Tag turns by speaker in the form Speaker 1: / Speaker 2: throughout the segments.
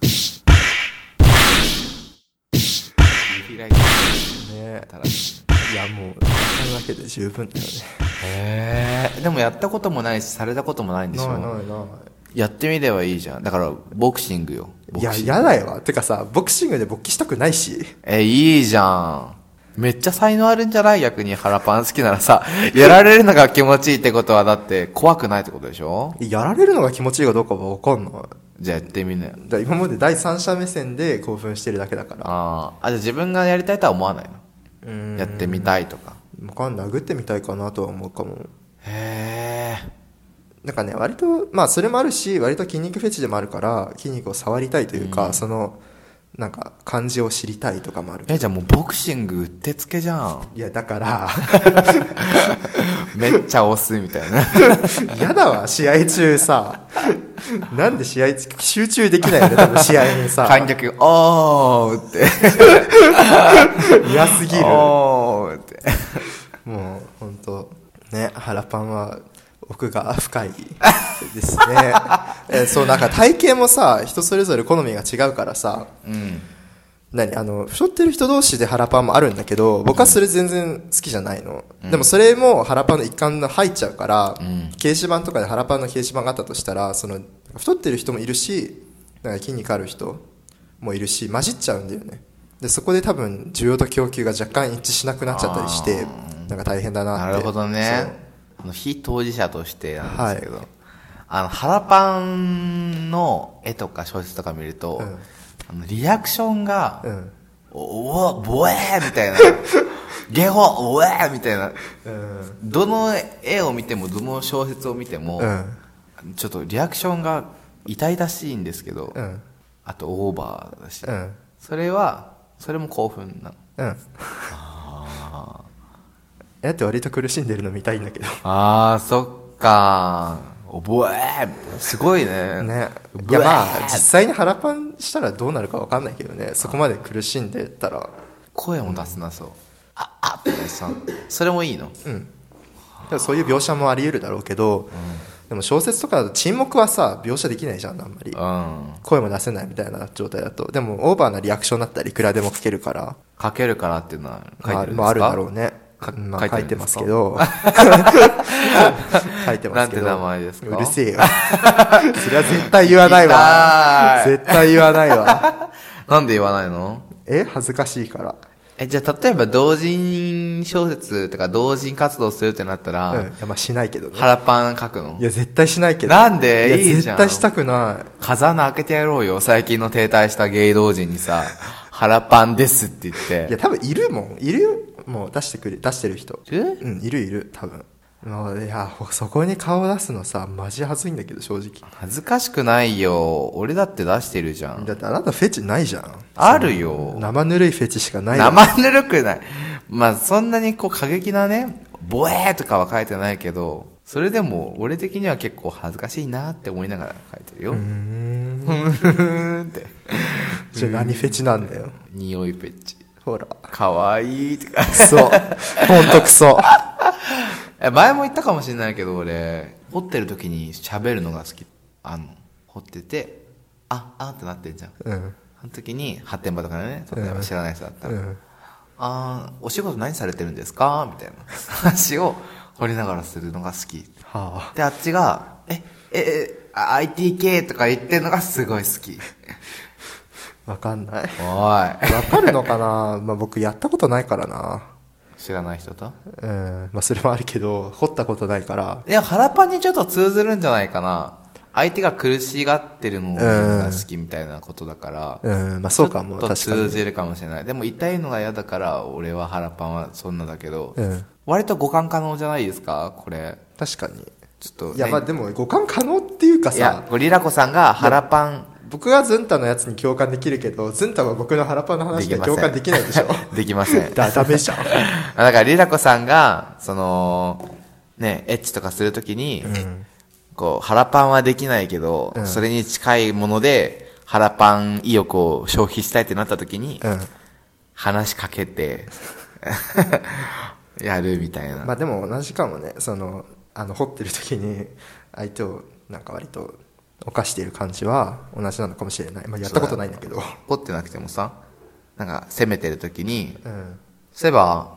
Speaker 1: 切り開い。て
Speaker 2: ね
Speaker 1: たら
Speaker 2: い。やもうそれだけで十分だよね
Speaker 1: へえでもやったこともない。しされたこともない。んでしょ
Speaker 2: ない。ない。ない。
Speaker 1: やってみればいい。じゃんだからボクシングよ
Speaker 2: いや嫌だよてかさボクシングで勃起したくない。し
Speaker 1: えいい。じゃんめっちゃ才能あるんじゃない。逆に腹パン好きならさやられるのが気持ちいい。ってことはだって怖くない。ってことでしょ
Speaker 2: やられるのが気持ちいい。かどうかは分かんない
Speaker 1: じゃあやってみなよ。
Speaker 2: だから今まで第三者目線で興奮してるだけだから。
Speaker 1: あー。あじゃあ自分がやりたいとは思わないの？
Speaker 2: うん。
Speaker 1: やってみたいとか。
Speaker 2: 分かんない。殴ってみたいかなとは思うかも。
Speaker 1: へえ
Speaker 2: なんかね割とまあそれもあるし割と筋肉フェチでもあるから筋肉を触りたいというか、そのなんか感じを知りたいとかもある。
Speaker 1: えじゃあもうボクシングうってつけじゃん。
Speaker 2: いやだから。
Speaker 1: めっちゃ押すみたいな。
Speaker 2: 嫌だわ試合中さ。なんで試合集中できないよね多分試合にさ。
Speaker 1: 観客おーって。
Speaker 2: 嫌すぎる。
Speaker 1: おーって。
Speaker 2: もう本当ね腹パンは奥が深いですね。えそうなんか体型もさ人それぞれ好みが違うからさ。
Speaker 1: うん。
Speaker 2: 何？あの太ってる人同士で腹パンもあるんだけど僕はそれ全然好きじゃないの、でもそれも腹パンの一環が入っちゃうから、掲示板とかで腹パンの掲示板があったとしたらその太ってる人もいるしなんか筋肉ある人もいるし混じっちゃうんだよね。でそこで多分需要と供給が若干一致しなくなっちゃったりしてなんか大変だなって。
Speaker 1: なるほどねあの非当事者としてなんですけど、
Speaker 2: はい。
Speaker 1: あの腹パンの絵とか小説とか見ると、
Speaker 2: うん。
Speaker 1: あのリアクションが、
Speaker 2: うん。
Speaker 1: おおボエーみたいな。ゲホおえーみたいな。
Speaker 2: うん。
Speaker 1: どの絵を見てもどの小説を見ても、
Speaker 2: うん。
Speaker 1: ちょっとリアクションが痛々しいんですけど、
Speaker 2: うん。
Speaker 1: あとオーバーだし、
Speaker 2: うん。
Speaker 1: それはそれも興奮なの
Speaker 2: うんえって割と苦しんでるの見たいんだけど。
Speaker 1: ああそっか。おぼえ。ーすごいね。
Speaker 2: ね。いやまあ実際に腹パンしたらどうなるか分かんないけどね。そこまで苦しんでたら。
Speaker 1: 声も出せなそう、ああってさ。それもいいの？
Speaker 2: うん。でもそういう描写もあり得るだろうけど、でも小説とかだと沈黙はさ描写できないじゃんあんまり。
Speaker 1: うん。
Speaker 2: 声も出せないみたいな状態だと。でもオーバーなリアクションだったらいくらでも書けるから。
Speaker 1: 書けるからっていうのは書いてるんですか、
Speaker 2: まあ、あるだろうね。
Speaker 1: か
Speaker 2: まあ、
Speaker 1: 書いて
Speaker 2: ますけど。書いてますけど。
Speaker 1: なんて名前ですか？
Speaker 2: うるせえよ。それは絶対言わないわ。絶対言わないわ。
Speaker 1: なんで言わないの？
Speaker 2: え恥ずかしいから。
Speaker 1: え、じゃあ、例えば、同人小説とか、同人活動するってなったら、
Speaker 2: うん。いやまあしないけどね。
Speaker 1: 腹パン書くの？
Speaker 2: いや絶対しないけど。
Speaker 1: なんで？
Speaker 2: いや絶対したくない。
Speaker 1: 風穴開けてやろうよ。最近の停滞した芸同人にさ、腹パンですって言っ
Speaker 2: い
Speaker 1: て。
Speaker 2: や多分いるもん。いるよもう出してくれ出してる人
Speaker 1: いる
Speaker 2: うんいるいる多分もういやそこに顔出すのさマジ恥ずいんだけど正直
Speaker 1: 恥ずかしくないよ。俺だって出してるじゃん。
Speaker 2: だってあなたフェチないじゃん
Speaker 1: あるよ。
Speaker 2: 生ぬるいフェチしかないよ
Speaker 1: 生ぬるくない。まあ、そんなにこう過激なね、ボエーとかは書いてないけど、それでも、俺的には結構恥ずかしいなって思いながら書いてるよ。
Speaker 2: うーん
Speaker 1: ふんふんって。
Speaker 2: じゃあ何フェチなんだよ
Speaker 1: 匂いペッチ。
Speaker 2: ほら
Speaker 1: かわいいとか。
Speaker 2: クソほんとクソ
Speaker 1: え前も言ったかもしれないけど、俺、掘ってる時に喋るのが好き。あの、掘ってて、あ、あってなってんじゃん。
Speaker 2: うん
Speaker 1: その時に、発展場とかね、例えば知らない人だったら、
Speaker 2: うん
Speaker 1: あーお仕事何されてるんですか？みたいな話を掘りながらするのが好き。
Speaker 2: は
Speaker 1: で、あっちが、え、え、え、あ IT 系とか言ってるのがすごい好き。
Speaker 2: あわかんない。
Speaker 1: おい。
Speaker 2: わかるのかな？まあ僕やったことないからな。
Speaker 1: 知らない人と？
Speaker 2: うん。まあそれもあるけど掘ったことないから。
Speaker 1: いや、腹パンにちょっと通ずるんじゃないかな。相手が苦しがってるのが好きみたいなことだから。
Speaker 2: うん。まあそうかも。
Speaker 1: ちょっと
Speaker 2: 確かに。
Speaker 1: 通じるかもしれない。でも痛いのが嫌だから、俺は腹パンはそんなだけど、
Speaker 2: うん。
Speaker 1: 割と互換可能じゃないですか？これ。
Speaker 2: 確かに。
Speaker 1: ちょっと、ね。
Speaker 2: いやまあでも互換可能っていうか
Speaker 1: いや
Speaker 2: さ、
Speaker 1: これリラコさんが腹パン
Speaker 2: 僕はズンタのやつに共感できるけどズンタは僕の腹パンの話で共感できないでしょ？
Speaker 1: できません。
Speaker 2: だダメじゃん。
Speaker 1: だからリラコさんが、その、ね、エッチとかするときに、
Speaker 2: うん。
Speaker 1: こう、腹パンはできないけど、
Speaker 2: うん。
Speaker 1: それに近いもので、腹パン意欲を消費したいってなったときに、
Speaker 2: うん。
Speaker 1: 話しかけて、やるみたいな。
Speaker 2: まあでも同じかもね。そのあの掘ってる時に相手をなんか割と犯している感じは同じなのかもしれない。まあ、やったことないんだけど。
Speaker 1: 怒ってなくてもさ、なんか攻めてる時に、
Speaker 2: うん。
Speaker 1: そういえば、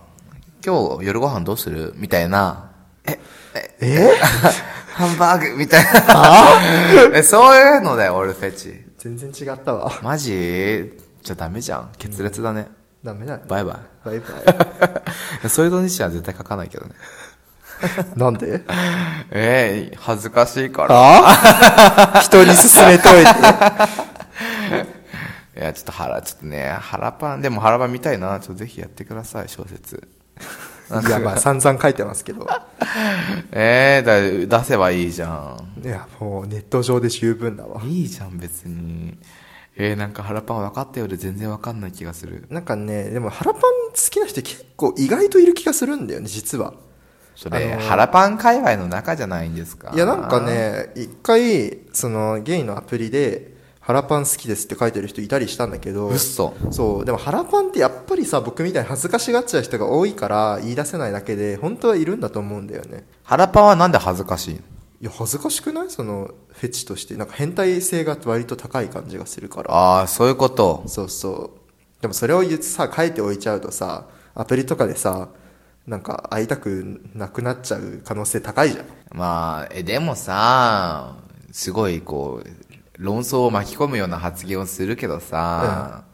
Speaker 1: 今日夜ご飯どうする？みたいな、え、え、
Speaker 2: え？
Speaker 1: ハンバーグ？みたいな。えそういうのだよ、俺フェチ。
Speaker 2: 全然違ったわ。
Speaker 1: マジ？じゃダメじゃん。決裂だね。
Speaker 2: ダメだね。
Speaker 1: バイバ
Speaker 2: バイバ
Speaker 1: イ。そういうのにしては絶対書かないけどね。
Speaker 2: イ。なんで？
Speaker 1: ええ恥ずかしいから。
Speaker 2: あ？人に勧めといて。
Speaker 1: いや、ちょっと腹、ちょっとね、腹パン、でも腹パン見たいな。ちょっとぜひやってください、小説。
Speaker 2: いや、まあ散々書いてますけど。
Speaker 1: ええだ、出せばいいじゃん。
Speaker 2: いや、もうネット上で十分だわ。
Speaker 1: いいじゃん、別に。えー、なんか腹パン分かったより全然分かんない気がする。
Speaker 2: なんかね、でも腹パン好きな人結構意外といる気がするんだよね、実は。
Speaker 1: それ、
Speaker 2: あのー
Speaker 1: 腹パン界隈の中じゃないんですか？
Speaker 2: いや、なんか。ね、一回、その、ゲイのアプリで、腹パン好きですって書いてる人いたりしたんだけど、
Speaker 1: 嘘。
Speaker 2: そう、でも腹パンってやっぱりさ、僕みたいに恥ずかしがっちゃう人が多いから言い出せないだけで、本当はいるんだと思うんだよね。
Speaker 1: 腹パンはなんで恥ずかしいの？
Speaker 2: いや、恥ずかしくない？その、フェチとして。なんか変態性が割と高い感じがするから。
Speaker 1: ああ、そういうこと。
Speaker 2: そうそう。でもそれを言ってさ、書いておいちゃうとさ、アプリとかでさ、なんか会いたくなくなっちゃう可能性高いじゃん。
Speaker 1: まあ、え、でもさ、すごいこう、論争を巻き込むような発言をするけどさ、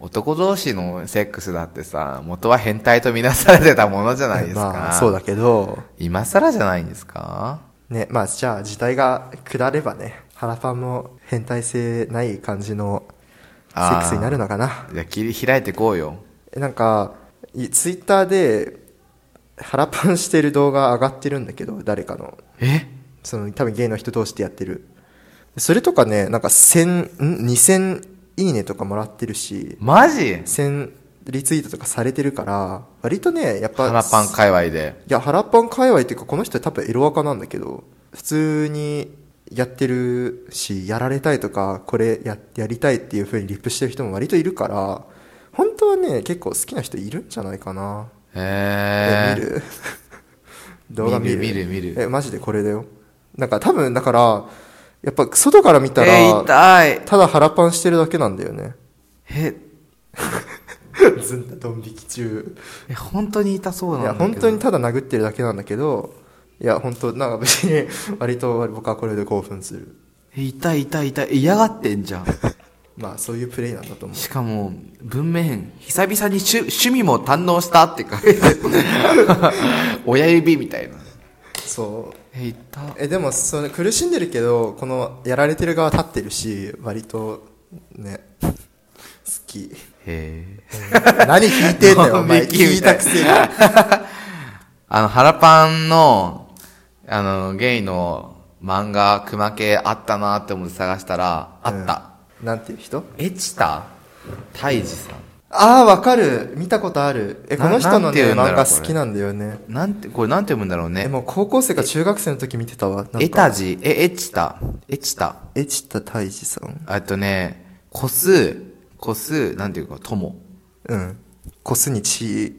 Speaker 1: 男同士のセックスだってさ、元は変態とみなされてたものじゃないですか。
Speaker 2: まあ、そうだけど、
Speaker 1: 今更じゃないんですか？
Speaker 2: ね、まあじゃあ時代が下ればね、腹パンも変態性ない感じのセックスになるのかな。
Speaker 1: じゃあ切り開いてこうよ。
Speaker 2: えなんか、いツイッターで腹パンしてる動画上がってるんだけど、誰かの。
Speaker 1: え？
Speaker 2: その多分ゲイの人同士でやってる。それとかね、なんか1000、ん ?2000 いいねとかもらってるし、
Speaker 1: マジ
Speaker 2: ？1000リツイートとかされてるから、割とね、やっぱ、
Speaker 1: 腹パン界隈で。
Speaker 2: いや、腹パン界隈っていうか、この人多分エロアカなんだけど、普通にやってるし、やられたいとか、これややりたいっていう風にリップしてる人も割といるから、本当はね、結構好きな人いるんじゃないかな。
Speaker 1: へえ。
Speaker 2: え見る？動画見る？
Speaker 1: 見る見る
Speaker 2: え、マジでこれだよ。なんか多分、だから、やっぱ外から見たら、
Speaker 1: えー、痛い。
Speaker 2: ただ腹パンしてるだけなんだよね。
Speaker 1: え、
Speaker 2: ずんだドン引き中。
Speaker 1: え本当に痛そうなん
Speaker 2: いや、
Speaker 1: だけど。
Speaker 2: 本当にただ殴ってるだけなんだけど、いや、本当なんか別に、割と僕はこれで興奮する。
Speaker 1: え痛い痛い痛い。え嫌がってんじゃん。
Speaker 2: まあ、そういうプレイなんだと思う。
Speaker 1: しかも、文面、久々に趣趣味も堪能したって書いてる 親指みたいな。
Speaker 2: そう。
Speaker 1: え、痛
Speaker 2: え、でも、それ苦しんでるけど、この、やられてる側立ってるし、割と、ね、好き。
Speaker 1: へ
Speaker 2: 何引いてんだよ、お前。
Speaker 1: ドン引きみたい
Speaker 2: 引いたくせに。
Speaker 1: あの、腹パンの、あの、ゲイの漫画、熊系あったなって思って探したら、あった。
Speaker 2: うん。なんていう人？
Speaker 1: エチタ？タイジさん。
Speaker 2: ああ、わかる。見たことある。え、
Speaker 1: な
Speaker 2: この人のね、漫画好きなんだよね。
Speaker 1: なんて、これなんて読むんだろう
Speaker 2: え、
Speaker 1: ね。
Speaker 2: もう高校生か中学生の時見てたわ。
Speaker 1: エタジ、え、エチタ、エチタ。
Speaker 2: エチタタイジさん。
Speaker 1: あとね、コス、コス、なんていうか、友。
Speaker 2: うん。コスに知、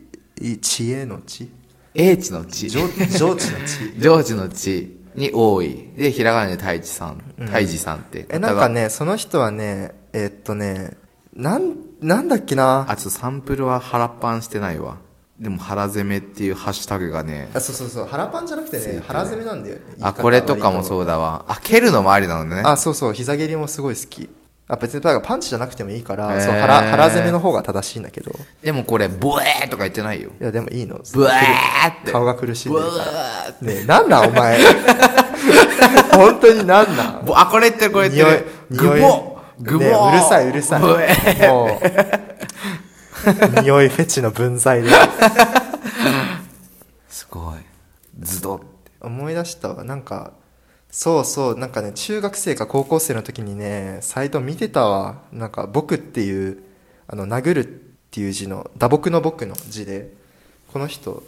Speaker 2: 知恵の知
Speaker 1: 英知の知。
Speaker 2: 上上智の知。
Speaker 1: 上智の知に多い。で、ひらがなで太一さん、太一さんって。
Speaker 2: え、なんかね、その人はね、えーっとね、なん、なんだっけな
Speaker 1: あ、ちょっとサンプルは腹パンしてないわ。でも腹攻めっていうハッシュタグがね。
Speaker 2: あ、そうそうそう、腹パンじゃなくてね、腹攻めなんだよね。
Speaker 1: あ、これとかも
Speaker 2: う。
Speaker 1: そうだわ。あ、蹴るのもありなのね。
Speaker 2: あ、そうそう、膝蹴りもすごい好き。あ、別に、だからパンチじゃなくてもいいから、
Speaker 1: へー
Speaker 2: そう、腹、腹攻めの方が正しいんだけど。
Speaker 1: でもこれ、ボエーとか言ってないよ。
Speaker 2: いや、でもいいの。
Speaker 1: ブワーって。
Speaker 2: 顔が苦しんでるから。
Speaker 1: ブワーって。
Speaker 2: ねえ、なんなんお前。本当になんなん
Speaker 1: ぼあ、これ言ってる、これ言ってる。
Speaker 2: 匂い
Speaker 1: グボグボ
Speaker 2: ねえうるさいうるさい。
Speaker 1: ブエー
Speaker 2: もう、匂いフェチの分際で。
Speaker 1: すごい。ズドって。
Speaker 2: 思い出したわ。なんか、そうそう、なんかね、中学生か高校生の時にね、サイト見てたわ。なんか、僕っていう、あの、殴るっていう字の、打撲の僕の字で、この人、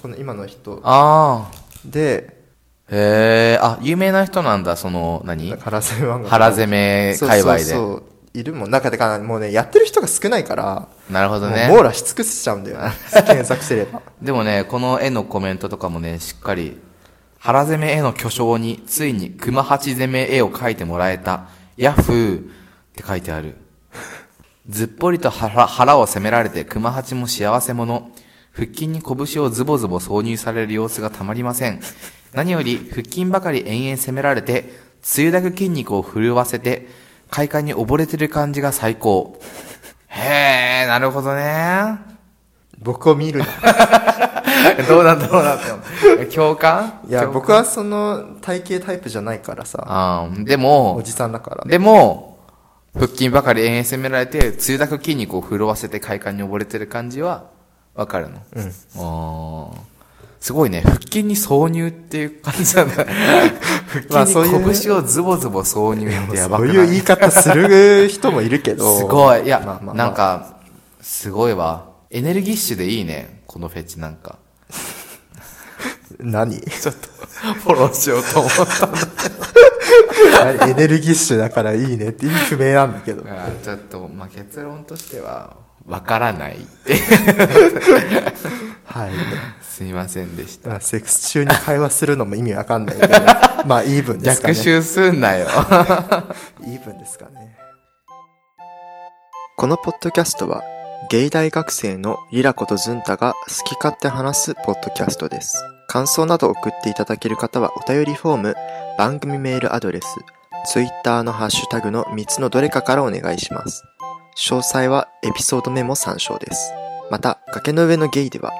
Speaker 2: この今の人
Speaker 1: ああ。
Speaker 2: で、
Speaker 1: へえ、あ、有名な人なんだ、その、何？
Speaker 2: 腹攻め漫画。
Speaker 1: 腹攻め界隈で。
Speaker 2: そうそうそういるもん。中でか、もうね、やってる人が少ないから、
Speaker 1: なるほどね
Speaker 2: もう網。羅し尽くしちゃうんだよね。検索すれば。
Speaker 1: でもね、この絵のコメントとかもね、しっかり腹攻めへの巨匠についに熊八攻め絵を描いてもらえた。ヤッフーって書いてある。ずっぽりと腹腹を攻められて熊八も幸せ者。腹筋に拳をズボズボ挿入される様子がたまりません。何より腹筋ばかり延々攻められて、つゆだく筋肉を震わせて、快感に溺れてる感じが最高。へえ、なるほどね。
Speaker 2: 僕を見るな。
Speaker 1: どうだどうだって。共感？
Speaker 2: いや、僕はその体型タイプじゃないからさ。
Speaker 1: あーでも
Speaker 2: お、じさんだから。
Speaker 1: でも、腹筋ばかり延々攻められて、つゆだく筋肉を震わせて快感に溺れてる感じは、わかるの？
Speaker 2: うん。
Speaker 1: あーすごいね。腹筋に挿入っていう感じなん腹筋
Speaker 2: そういう
Speaker 1: に拳をズボズボ挿入ってやばくない？
Speaker 2: そういう言い方する人もいるけど。
Speaker 1: すごい。いや、
Speaker 2: まあまあまあ
Speaker 1: なんか、すごいわ。エネルギッシュでいいね。このフェチなんか。
Speaker 2: 何？
Speaker 1: ちょっと、フォローしようと思ったんだ。
Speaker 2: エネルギッシュだからいいねって意味不明なんだけど。
Speaker 1: ちょっと、まあ、結論としては、わからないって。
Speaker 2: はい。
Speaker 1: すいませんでした。
Speaker 2: まあ、セックス中に会話するのも意味わかんないけど。まあ、イーブンですかね。
Speaker 1: 逆襲すんなよ。
Speaker 2: イーブンですかね。このポッドキャストは、ゲイ大学生のリラコとズンタが好き勝手話すポッドキャストです。感想など送っていただける方はお便りフォーム、番組メールアドレス、ツイッターのハッシュタグの3つのどれかからお願いします。詳細はエピソードメモ参照です。また、崖の上のゲイでは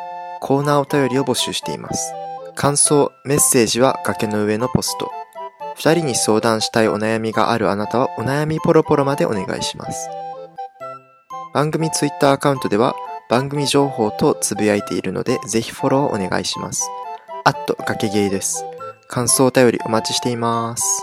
Speaker 2: コーナーお便りを募集しています。感想、メッセージは崖の上のポスト。二人に相談したいお悩みがあるあなたはお悩みポロポロまでお願いします。番組ツイッターアカウントでは番組情報とつぶやいているのでぜひフォローお願いします。あっと、崖ゲイです。感想お便りお待ちしています。